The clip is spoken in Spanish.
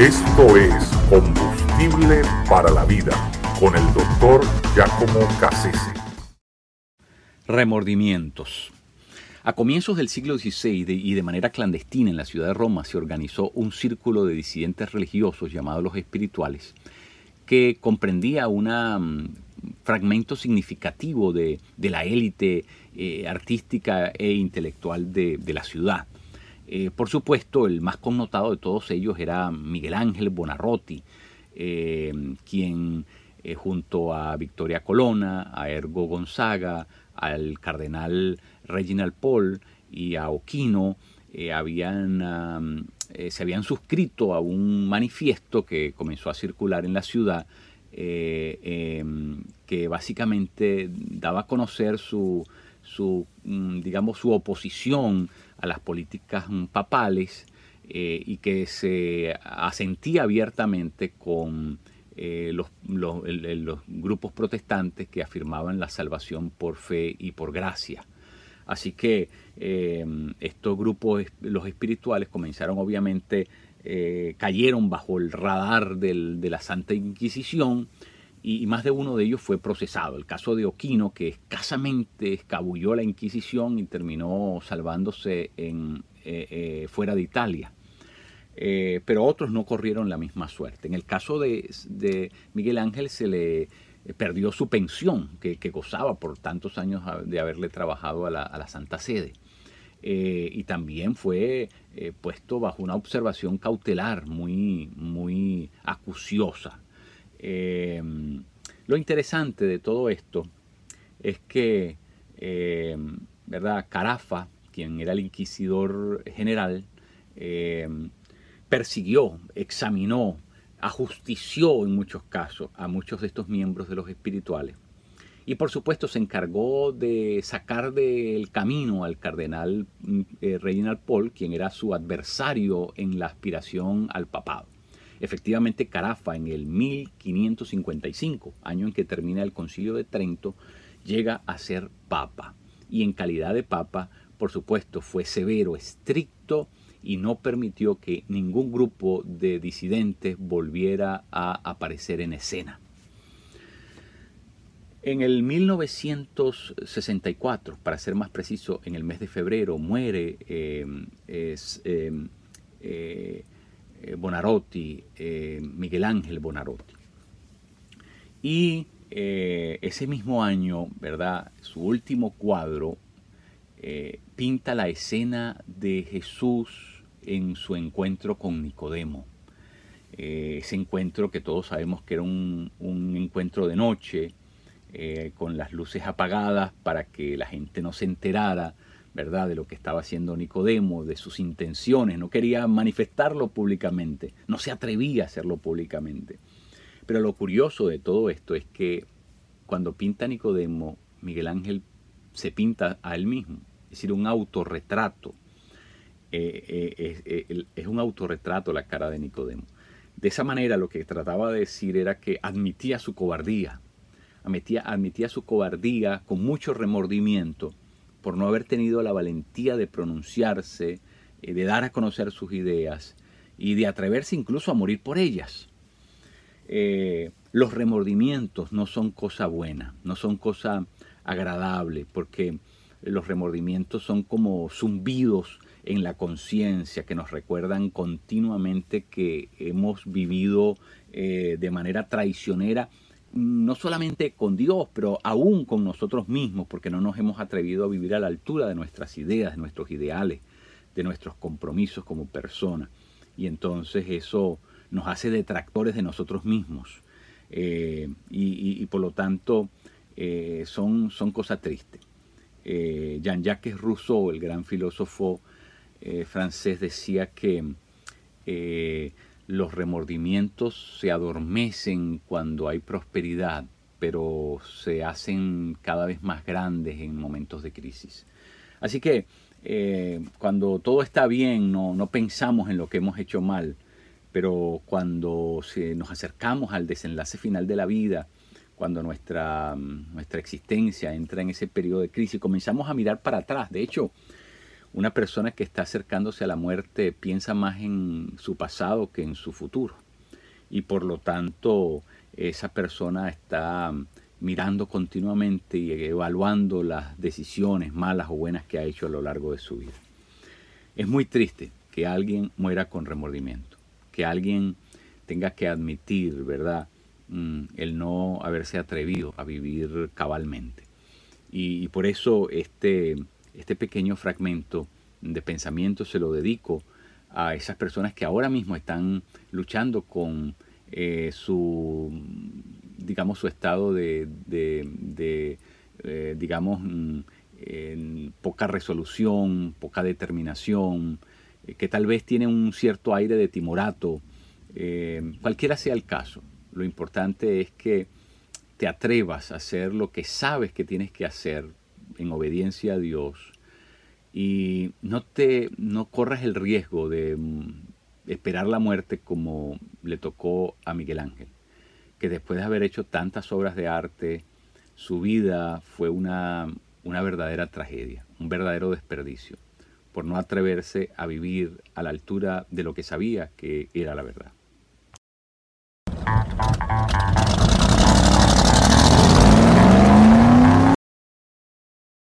Esto es Combustible para la Vida con el doctor Giacomo Cassese. Remordimientos. A comienzos del siglo XVI y de manera clandestina en la ciudad de Roma se organizó un círculo de disidentes religiosos llamados los espirituales, que comprendía un fragmento significativo de, la élite eh, artística e intelectual de, la ciudad. Eh, por supuesto, el más connotado de todos ellos era Miguel Ángel Bonarroti, eh, quien junto a Victoria Colonna, a Ergo Gonzaga, al cardenal Reginald Paul y a Oquino habían, se habían suscrito a un manifiesto que comenzó a circular en la ciudad em, que básicamente daba a conocer su, su, mm, digamos, su oposición a las políticas mm, papales eh, y que se asentía abiertamente con eh, los, grupos protestantes que afirmaban la salvación por fe y por gracia. Así que eh, estos grupos, los espirituales, comenzaron obviamente, cayeron bajo el radar de la Santa Inquisición y más de uno de ellos fue procesado. El caso de Oquino, que escasamente escabulló la Inquisición y terminó salvándose en, eh, eh, fuera de Italia. Eh, pero otros no corrieron la misma suerte. En el caso de, Miguel Ángel se le perdió su pensión, que, gozaba por tantos años de haberle trabajado a la, Santa Sede. y también fue puesto bajo una observación cautelar muy, muy acuciosa eh, lo interesante de todo esto es que, eh, ¿verdad? Carafa, quien era el inquisidor general, eh, persiguió, examinó, ajustició en muchos casos a muchos de estos miembros de los espirituales. Y por supuesto se encargó de sacar del camino al cardenal Reginald Paul, quien era su adversario en la aspiración al papado. Efectivamente, Carafa en el 1555, año en que termina el concilio de Trento, llega a ser papa. Y en calidad de papa, por supuesto, fue severo, estricto y no permitió que ningún grupo de disidentes volviera a aparecer en escena. En el 1964, para ser más preciso, en el mes de febrero, muere eh, eh, eh, Bonarotti, eh, Miguel Ángel Bonarotti. Y eh, ese mismo año, ¿verdad? Su último cuadro pinta la escena de Jesús en su encuentro con Nicodemo. ese encuentro que todos sabemos que era un encuentro de noche, con las luces apagadas para que la gente no se enterara ¿verdad? De lo que estaba haciendo Nicodemo, de sus intenciones, no quería manifestarlo públicamente, no se atrevía a hacerlo públicamente. Pero lo curioso de todo esto es que cuando pinta Nicodemo, Miguel Ángel se pinta a él mismo, es decir, un autorretrato. Eh, eh, eh, es un autorretrato la cara de Nicodemo. De esa manera lo que trataba de decir era que admitía su cobardía, admitía, admitía su cobardía con mucho remordimiento por no haber tenido la valentía de pronunciarse, eh, de dar a conocer sus ideas y de atreverse incluso a morir por ellas. Eh, los remordimientos no son cosa buena, no son cosa agradable, porque los remordimientos son como zumbidos en la conciencia que nos recuerdan continuamente que hemos vivido eh, de manera traicionera no solamente con Dios, pero aún con nosotros mismos, porque no nos hemos atrevido a vivir a la altura de nuestras ideas, de nuestros ideales, de nuestros compromisos como personas. Y entonces eso nos hace detractores de nosotros mismos. Eh, y, por lo tanto eh, son, son cosas tristes. Eh, Jean-Jacques Rousseau, el gran filósofo francés, decía que los remordimientos se adormecen cuando hay prosperidad, pero se hacen cada vez más grandes en momentos de crisis. Así que eh, cuando todo está bien no, pensamos en lo que hemos hecho mal, pero cuando nos acercamos al desenlace final de la vida, cuando nuestra, nuestra existencia entra en ese periodo de crisis, comenzamos a mirar para atrás. De hecho, Una persona que está acercándose a la muerte piensa más en su pasado que en su futuro. Y por lo tanto, esa persona está mirando continuamente y evaluando las decisiones malas o buenas que ha hecho a lo largo de su vida. Es muy triste que alguien muera con remordimiento, que alguien tenga que admitir, ¿verdad?, mm, el no haberse atrevido a vivir cabalmente. Y, por eso este, este pequeño fragmento de pensamiento se lo dedico a esas personas que ahora mismo están luchando con eh, su, digamos, su estado de, eh, digamos, mm, poca resolución, poca determinación, eh, que tal vez tiene un cierto aire de timorato, cualquiera sea el caso. Lo importante es que te atrevas a hacer lo que sabes que tienes que hacer en obediencia a Dios y no te no corras el riesgo de mm, esperar la muerte como le tocó a Miguel Ángel, que después de haber hecho tantas obras de arte, su vida fue una, una verdadera tragedia, un verdadero desperdicio, por no atreverse a vivir a la altura de lo que sabía que era la verdad.